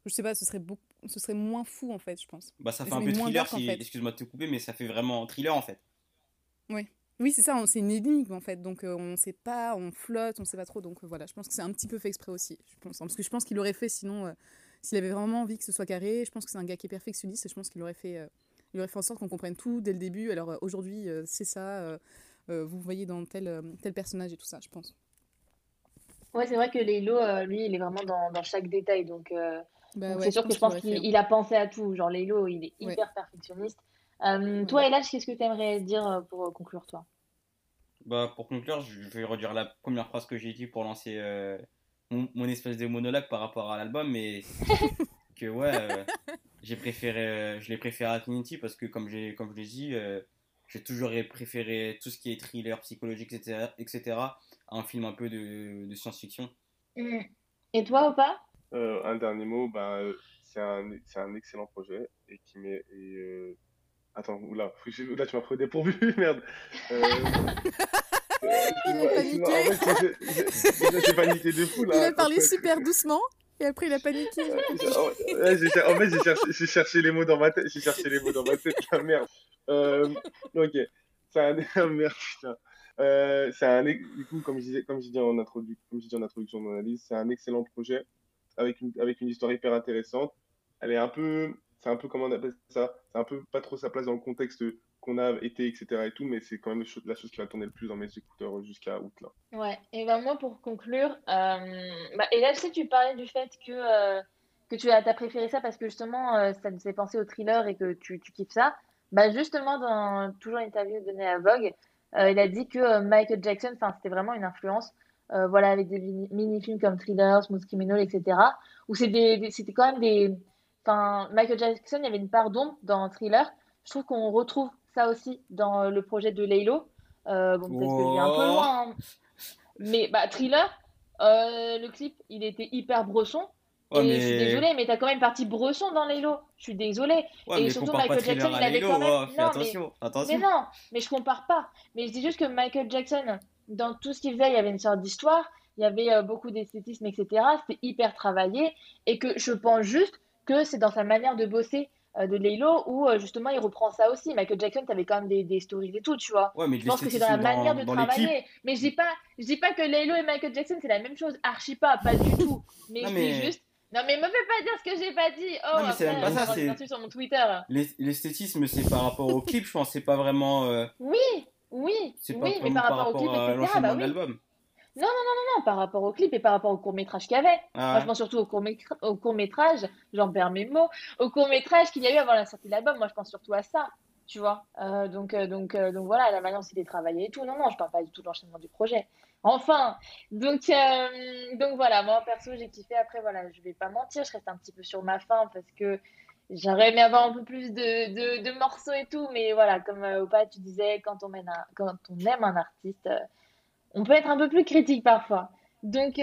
je sais pas, ce serait, beaucoup, ce serait moins fou en fait, je pense. Bah ça fait un peu thriller, si, excuse-moi de te couper, mais ça fait vraiment thriller en fait. Oui. Oui, c'est ça, c'est une énigme en fait, donc euh, on sait pas, on flotte, on sait pas trop, donc euh, voilà, je pense que c'est un petit peu fait exprès aussi, je pense, parce que je pense qu'il aurait fait sinon, s'il avait vraiment envie que ce soit carré, je pense que c'est un gars qui est perfectionniste, et je pense qu'il aurait fait, il aurait fait en sorte qu'on comprenne tout dès le début, alors aujourd'hui c'est ça, euh, vous voyez dans tel, euh, tel personnage et tout ça, je pense. Ouais, c'est vrai que Leilo, euh, lui, il est vraiment dans, dans chaque détail. Donc, bah c'est sûr que je pense qu'il a pensé à tout. Genre, Leilo, il est hyper perfectionniste. Toi, Elash, qu'est-ce que tu aimerais dire pour conclure, toi? Bah, Pour conclure, je vais redire la première phrase que j'ai dit pour lancer mon, espèce de monologue par rapport à l'album. Mais que, ouais, j'ai préféré, je l'ai préféré à Trinity parce que, comme, comme je l'ai dit, j'ai toujours préféré tout ce qui est thriller psychologique, etc., etc. à un film un peu de, de science-fiction. Mm. Et toi, ou pas euh, Un dernier mot, ben, c'est un, un, excellent projet et qui met. Et, euh... Attends, oula, là tu m'as pris dépourvu, merde. Euh... Il a paniqué. J'ai paniqué de fou là. Il a parlé super doucement. Et après, il a paniqué. en fait, j'ai cherché, les mots dans ma tête. J'ai cherché les mots dans ma tête. Merde. Euh, ok. C'est un. Merde, putain. Euh, c'est un. Du coup, comme je disais, comme je dis en, introdu... comme je dis en introduction de mon analyse, c'est un excellent projet avec une, avec une histoire hyper intéressante. Elle est un peu. C'est un peu, comment on appelle ça C'est un peu pas trop sa place dans le contexte qu'on a été, etc. et tout, mais c'est quand même la chose qui va tourner le plus dans mes écouteurs jusqu'à août là. Ouais, et ben moi pour conclure, euh, bah, et là, sais, tu parlais du fait que, euh, que tu as, préféré ça parce que justement, euh, ça te fait penser au thriller et que tu, kiffes ça. Bah justement, dans toujours une interview donnée à Vogue, il a dit que Michael Jackson, c'était vraiment une influence, voilà, avec des mini-films comme Thriller, Smooth Criminal, etc. Où c'était quand même des, enfin, Michael Jackson, il y avait une part d'ombre dans Thriller. Je trouve qu'on retrouve ça aussi dans le projet de Laylo. bon, peut-être que je un peu loin, hein. mais bah, Thriller, le clip, il était hyper bresson. et je suis désolée, mais t'as quand même partie bresson dans lots. Je suis désolée. et surtout, Michael Jackson, il avait quand même. Oh, non, attention, mais... attention. mais non, mais je compare pas. Mais je dis juste que Michael Jackson, dans tout ce qu'il faisait, il y avait une sorte d'histoire, il y avait euh, beaucoup d'esthétisme, etc. C'était hyper travaillé. Et que je pense juste que c'est dans sa manière de bosser euh, de Laylo où euh, justement il reprend ça aussi. Michael Jackson, t'avais quand même des, des, stories et tout, tu vois. Ouais, mais je pense que c'est dans la manière de travailler. Mais je dis pas, je dis pas que Laylo et Michael Jackson c'est la même chose, archi pas, pas du tout. Mais je dis juste non, mais me fais pas dire ce que j'ai pas dit. Oh, non, mais c'est même pas ça. C'est sur mon Twitter. L'esthétisme, c'est par rapport au clip, je pense. C'est pas vraiment. Euh... Oui, oui. C'est oui, mais par, rapport, au clip, etc. Bah, oui. Non, non, non, non, non, par rapport au clip et par rapport au court métrage qu'il y avait. Ah Moi, je pense surtout au court, au court métrage, j'en perds mes mots, au court métrage qu'il y a eu avant la sortie de l'album. Moi, je pense surtout à ça, tu vois. Euh, donc, euh, donc, euh, donc voilà, la manière dont c'était travaillé et tout. Non, non, je parle pas du tout de l'enchaînement du projet. Enfin, donc, donc voilà, moi perso j'ai kiffé. Après voilà, je vais pas mentir, je reste un petit peu sur ma faim parce que j'aurais aimé avoir un peu plus de, de, morceaux et tout, mais voilà, comme Opa tu disais, quand on, mène un, quand on aime un artiste, on peut être un peu plus critique parfois. Donc,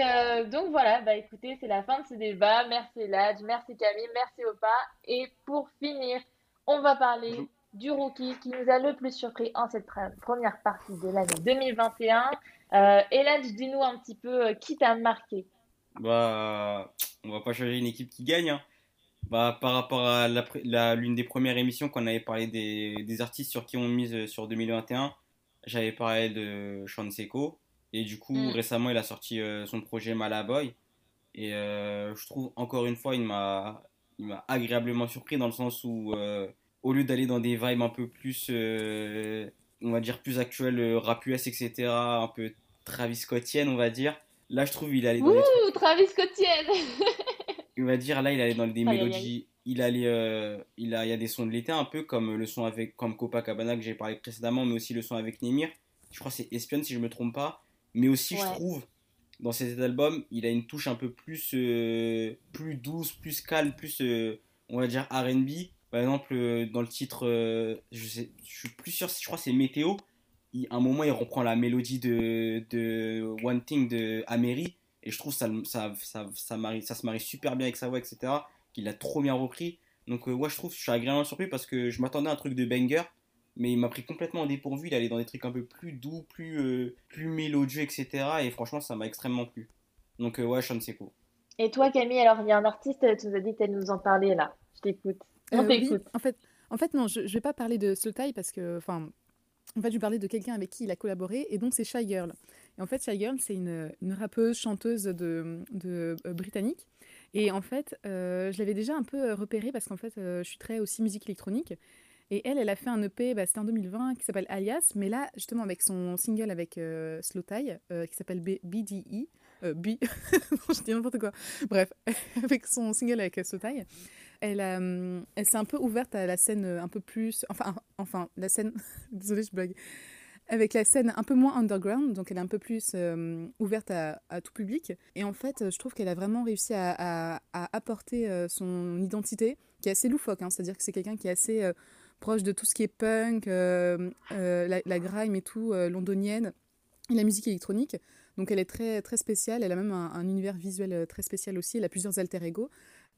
donc voilà, bah écoutez, c'est la fin de ce débat. Merci Ladj, merci Camille, merci Opa. Et pour finir, on va parler du rookie qui nous a le plus surpris en cette première partie de l'année 2021. Euh, Eladj, dis-nous un petit peu euh, qui t'a marqué? Bah, on va pas changer une équipe qui gagne. Hein. Bah, par rapport à l'une des premières émissions qu'on avait parlé des, des, artistes sur qui on mise euh, sur 2021, j'avais parlé de Sean Seco. Et du coup, mm. récemment, il a sorti son projet Malaboy. Et je trouve, encore une fois, il m'a agréablement surpris dans le sens où, au lieu d'aller dans des vibes un peu plus, on va dire, plus actuelles, rap US, etc., un peu Travis Scottienne, on va dire, là, je trouve il allait dans Ouh, Travis Scottienne On va dire, là, il allait dans des mélodies il, a euh, il, a, il y a des sons de l'été un peu comme le son avec comme Copacabana que j'ai parlé précédemment, mais aussi le son avec Nemir. Je crois que c'est Espion si je me trompe pas. Mais aussi, je trouve, dans cet album, il a une touche un peu plus, euh, plus douce, plus calme, plus, euh, on va dire, RB. Par exemple, dans le titre, je, sais, je suis plus sûr, je crois que c'est Météo. à un moment, il reprend la mélodie de, de One Thing de Amery. Et je trouve ça, ça, ça, ça, marie, ça se marie super bien avec sa voix, etc qu'il a trop bien repris. Donc, euh, ouais, je trouve, je suis agréablement surpris parce que je m'attendais à un truc de banger, mais il m'a pris complètement en dépourvu. Il allait dans des trucs un peu plus doux, plus, euh, plus mélodieux, etc. Et franchement, ça m'a extrêmement plu. Donc, euh, ouais, Sean Seko. Et toi, Camille, alors il y a un artiste, tu nous as dit que tu nous en parler là. Je t'écoute. On t'écoute. en, fait, en fait, non, je ne vais pas parler de Slotai parce que, enfin, en fait, je vais parler de quelqu'un avec qui il a collaboré, et donc c'est Shy Girl. Et en fait, Shy Girl, c'est une, une, rappeuse, chanteuse de, de britannique et en fait, euh, je l'avais déjà un peu euh, repéré parce qu'en fait, euh, je suis très aussi musique électronique. Et elle, elle a fait un EP, bah, c'était en 2020, qui s'appelle Alias, mais là, justement, avec son single avec Slow Tie, qui s'appelle BDE, B, je dis n'importe quoi. Bref, avec son single avec Slow Tie, elle, elle s'est un peu ouverte à la scène un peu plus. Enfin, enfin la scène. Désolée, je blague avec la scène un peu moins underground, donc elle est un peu plus euh, ouverte à, tout public. Et en fait, je trouve qu'elle a vraiment réussi à, apporter euh, son identité, qui est assez loufoque, hein. c'est-à-dire que c'est quelqu'un qui est assez euh, proche de tout ce qui est punk, la, grime et tout, londonienne, et la musique électronique. Donc elle est très, très spéciale, elle a même un, un univers visuel très spécial aussi, elle a plusieurs alter ego.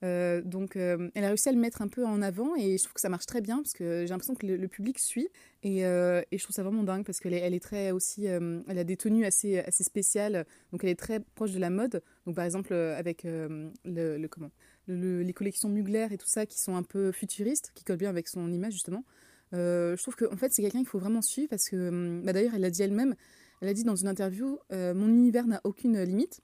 Euh, donc, euh, elle a réussi à le mettre un peu en avant et je trouve que ça marche très bien parce que j'ai l'impression que le, public suit et, euh, et, je trouve ça vraiment dingue parce qu'elle elle est très aussi, elle a des tenues assez, assez spéciales, donc elle est très proche de la mode. Donc, par exemple, avec le, comment, les collections Mugler et tout ça qui sont un peu futuristes, qui collent bien avec son image justement. je trouve que en fait, c'est quelqu'un qu'il faut vraiment suivre parce que, bah, d'ailleurs, elle l'a dit elle-même, elle a dit dans une interview, mon univers n'a aucune limite.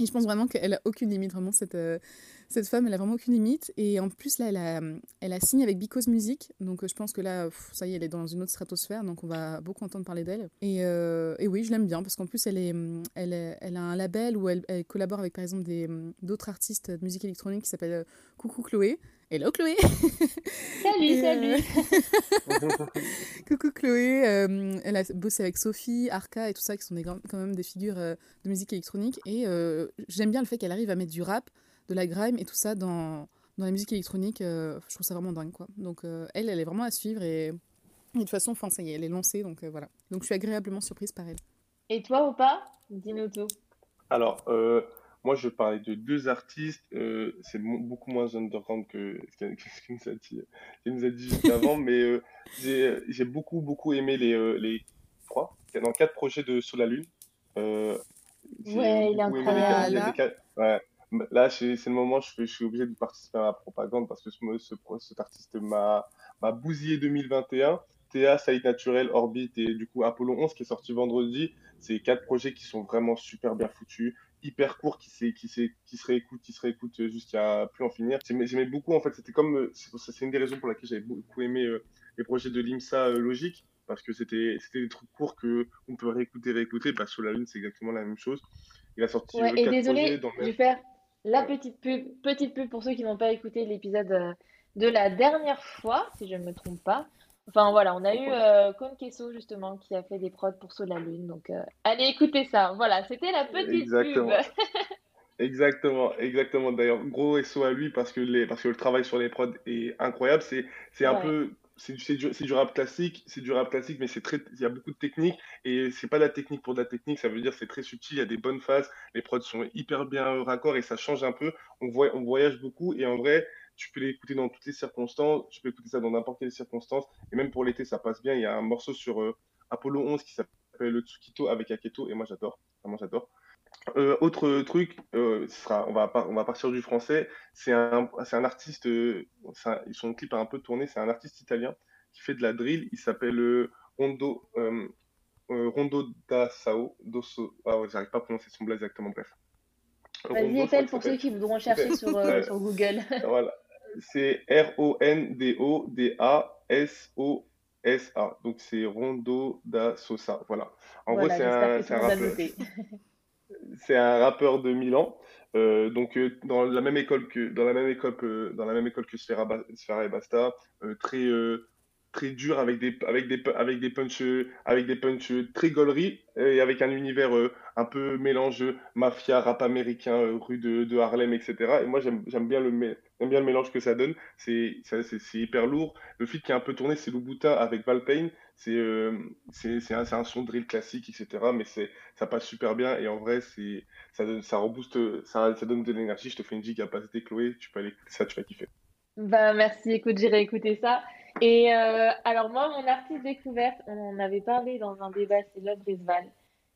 Et je pense vraiment qu'elle a aucune limite, vraiment, cette, euh, cette femme, elle a vraiment aucune limite. Et en plus, là, elle a, elle a signé avec Because Music. Donc, euh, je pense que là, ça y est, elle est dans une autre stratosphère. Donc, on va beaucoup entendre parler d'elle. Et, euh, et, oui, je l'aime bien parce qu'en plus, elle, est, elle, elle, a un label où elle, elle collabore avec, par exemple, d'autres artistes de musique électronique qui s'appelle Coucou Chloé. Hello Chloé Salut, salut Coucou Chloé, elle a bossé avec Sophie, Arca et tout ça, qui sont des, quand même des figures de musique électronique. Et j'aime bien le fait qu'elle arrive à mettre du rap, de la grime et tout ça dans, dans la musique électronique. Euh, je trouve ça vraiment dingue, quoi. Donc, euh, elle, elle est vraiment à suivre et, de toute façon, enfin, ça y est, elle est lancée, donc euh, voilà. Donc, je suis agréablement surprise par elle. Et toi ou pas Dis-nous tout. Alors, moi, je parlais de deux artistes. c'est beaucoup moins underground que ce qu'elle nous a dit, nous a dit juste avant, mais j'ai beaucoup, beaucoup aimé les, les trois. Dans quatre projets de Sur la Lune. Ouais, il est incroyable. Ouais. Là, c'est le moment, je, je, suis obligé de participer à la propagande parce que ce, ce, cet artiste m'a bousillé 2021. Théa, Saïd Naturel, Orbit et du coup Apollo 11 qui est sorti vendredi. C'est quatre projets qui sont vraiment super bien foutus, hyper courts, qui, qui, qui se réécoutent, qui se réécoutent jusqu'à plus en finir. J'aimais beaucoup, en fait, c'était comme. C'est une des raisons pour laquelle j'avais beaucoup aimé euh, les projets de l'IMSA euh, Logique parce que c'était des trucs courts qu'on peut réécouter, réécouter. Bah, sur la Lune, c'est exactement la même chose. Il a sorti. Ouais, et désolé, je vais faire la petite pub, petite pub pour ceux qui n'ont pas écouté l'épisode euh, de la dernière fois, si je ne me trompe pas. Enfin voilà, on a eu euh, Kesso justement qui a fait des prods pour Saut la Lune. Donc euh, allez écouter ça. Voilà, c'était la petite exactement. pub. exactement, exactement. D'ailleurs, gros SO à lui parce que, les, parce que le travail sur les prods est incroyable. C'est un peu c'est du, du, rap classique, c'est du rap classique, mais c'est très, il y a beaucoup de techniques et c'est pas de la technique pour de la technique, ça veut dire c'est très subtil, il y a des bonnes phases, les prods sont hyper bien raccord et ça change un peu. On, voit, on voyage beaucoup et en vrai, tu peux l'écouter dans toutes les circonstances, tu peux écouter ça dans n'importe quelle circonstance et même pour l'été, ça passe bien. Il y a un morceau sur euh, Apollo 11 qui s'appelle le Tsukito avec Aketo et moi j'adore, vraiment j'adore. Euh, autre truc, euh, sera, on, va, on va partir du français. C'est un, un artiste, euh, son clip a un peu tourné. C'est un artiste italien qui fait de la drill. Il s'appelle Rondo, Rondo da Sao, Dosso, ah ouais, j'arrive pas à prononcer son blaze exactement, bref. Vas-y, épelle pour ceux qui voudront chercher sur, sur Google. voilà. C'est R-O-N-D-O-D-A-S-O-S-A. Donc c'est Rondo da Sosa. Voilà. En gros, c'est un, un rappeur. c'est un rappeur de Milan. Euh, donc euh, dans la même école que dans la même école que dans la même école que Sfera, et Basta, euh, très très dur avec des avec des avec des punch avec des très gauleries et avec un univers euh, un peu mélange mafia rap américain euh, rue de, Harlem etc et moi j'aime bien le bien le mélange que ça donne. C'est c'est hyper lourd. Le feat qui est un peu tourné c'est Louboutin avec Valpain c'est euh, c'est un, un son drill classique etc mais c'est ça passe super bien. Et en vrai c'est ça ça rebooste ça, ça donne de l'énergie. Je te fais une capacité Chloé. Tu peux aller ça tu vas kiffer. Bah merci. Écoute j'irai écouter ça et euh, alors moi, mon artiste découverte, on en avait parlé dans un débat, c'est Love Brisbane.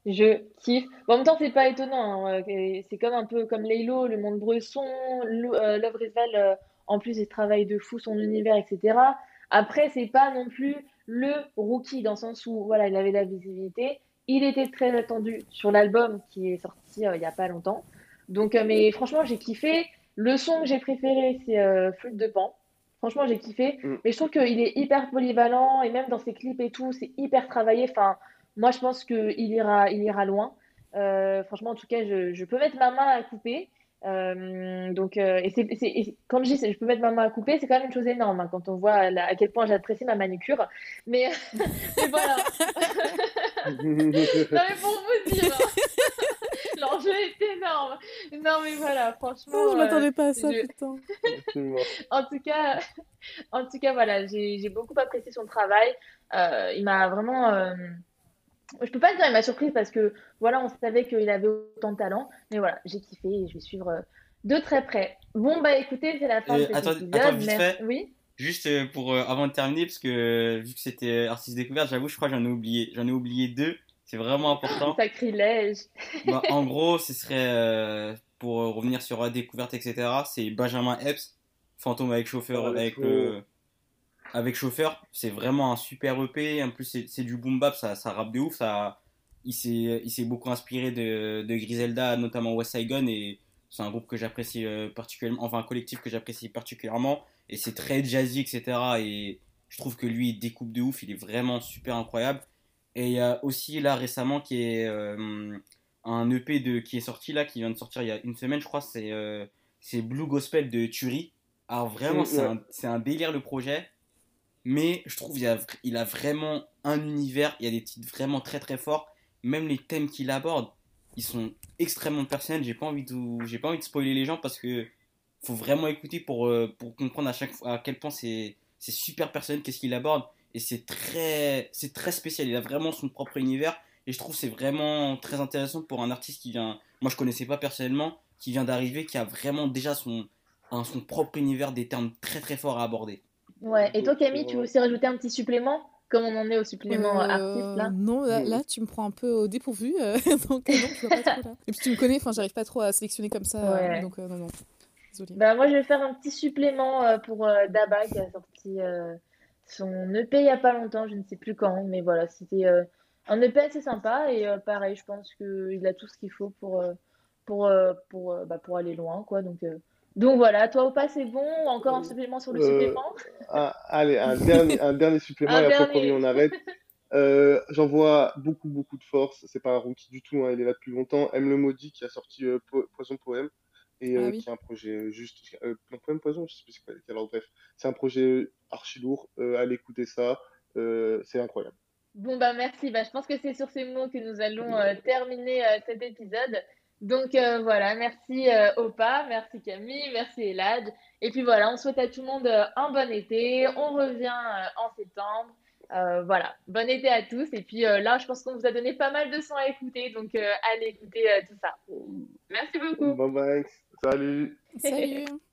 Je kiffe. en même temps, c'est pas étonnant. Hein, c'est comme un peu comme Laylo, le monde Bresson, euh, Love Brisbane, euh, en plus, il travaille de fou son univers, etc. Après, c'est pas non plus le rookie dans le sens où voilà, il avait la visibilité. Il était très attendu sur l'album qui est sorti il y a pas longtemps. Donc, mais franchement, j'ai kiffé. Le son que j'ai préféré, c'est Flûte de Pan. Franchement, j'ai kiffé. Mm. Mais je trouve qu'il est hyper polyvalent et même dans ses clips et tout, c'est hyper travaillé. Enfin, moi, je pense qu'il ira, il ira loin. Euh, franchement, en tout cas, je, je, peux mettre ma main à couper. Euh, donc, euh, et, c'est, et quand je dis je peux mettre ma main à couper, c'est quand même une chose énorme hein, quand on voit à quel point j'apprécie ma manucure. Mais, mais voilà. non, mais pour vous dire. L'enjeu est énorme. Non, mais voilà, franchement. Oh, je m'attendais pas à ça, putain. en tout cas, en tout cas, voilà, j'ai beaucoup apprécié son travail. Euh, il m'a vraiment. Euh... Je peux pas dire il m'a surprise parce que voilà, on savait qu'il avait autant de talent, mais voilà, j'ai kiffé et je vais suivre euh, de très près. Bon bah écoutez, c'est la fin de cet attends, épisode. Attends, vite fait. Oui. Juste euh, pour avant de terminer, parce que vu que c'était artiste découverte, j'avoue, je crois que j'en ai oublié, j'en ai oublié deux. C'est vraiment important. Sacrilège. bah, en gros, ce serait, euh, pour revenir sur la découverte, etc., c'est Benjamin Epps, Fantôme avec chauffeur, avec, avec chauffeur. C'est vraiment un super EP. En plus, c'est du boom bap, ça, ça rappe de ouf. Ça, il s'est beaucoup inspiré de, de Griselda, notamment West Saigon, et c'est un groupe que j'apprécie euh, particulièrement, enfin un collectif que j'apprécie particulièrement. Et c'est très jazzy, etc. Et je trouve que lui, il découpe de ouf, il est vraiment super incroyable. Et il y a aussi là récemment qui est euh, un EP de, qui est sorti là, qui vient de sortir il y a une semaine, je crois, c'est euh, Blue Gospel de Turi. Alors vraiment, c'est un, un, délire le projet, mais je trouve il a, a vraiment un univers, il y a des titres vraiment très très forts, même les thèmes qu'il aborde, ils sont extrêmement personnels. J'ai pas envie de, j'ai pas envie de spoiler les gens parce que faut vraiment écouter pour, euh, pour comprendre à chaque à quel point c'est super personnel qu'est-ce qu'il aborde et c'est très, c'est très spécial. Il a vraiment son propre univers et je trouve c'est vraiment très intéressant pour un artiste qui vient, moi je connaissais pas personnellement, qui vient d'arriver, qui a vraiment déjà son, son propre univers, des termes très très forts à aborder. Ouais, et toi Camille, tu veux aussi rajouter un petit supplément comme on en est au supplément euh, artiste là Non, là, tu me prends un peu au dépourvu, euh, donc, euh, je pas trop là. Et puis tu me connais, enfin j'arrive pas trop à sélectionner comme ça, donc non, non. Bah, moi je vais faire un petit supplément pour Daba qui a sorti son EP il n'y a pas longtemps, je ne sais plus quand, mais voilà, c'était euh, un EP assez sympa et euh, pareil, je pense qu'il a tout ce qu'il faut pour, euh, pour, pour, bah, pour aller loin, quoi. Donc, donc voilà, toi au pas c'est bon, encore un supplément sur le supplément Allez, un dernier, un dernier supplément et après on arrête. J'envoie beaucoup, beaucoup de force. C'est pas un rookie du tout, hein, il est là depuis longtemps. M. Le Maudit qui a sorti Poison Poème et ah qui est un projet juste. Euh, Poème Poison, je sais plus c'est Alors, bref, c'est un projet archi lourd. allez écouter ça, c'est incroyable. Bon, bah merci. Bah, je pense que c'est sur ces mots que nous allons terminer cet épisode. Donc voilà, merci Opa, merci Camille, merci Elad. Et puis voilà, on souhaite à tout le monde un bon été. On revient en septembre. voilà, bon été à tous. Et puis là, je pense qu'on vous a donné pas mal de sons à écouter. Donc allez écouter tout ça. Merci beaucoup. Bye bye. Salut. Salut.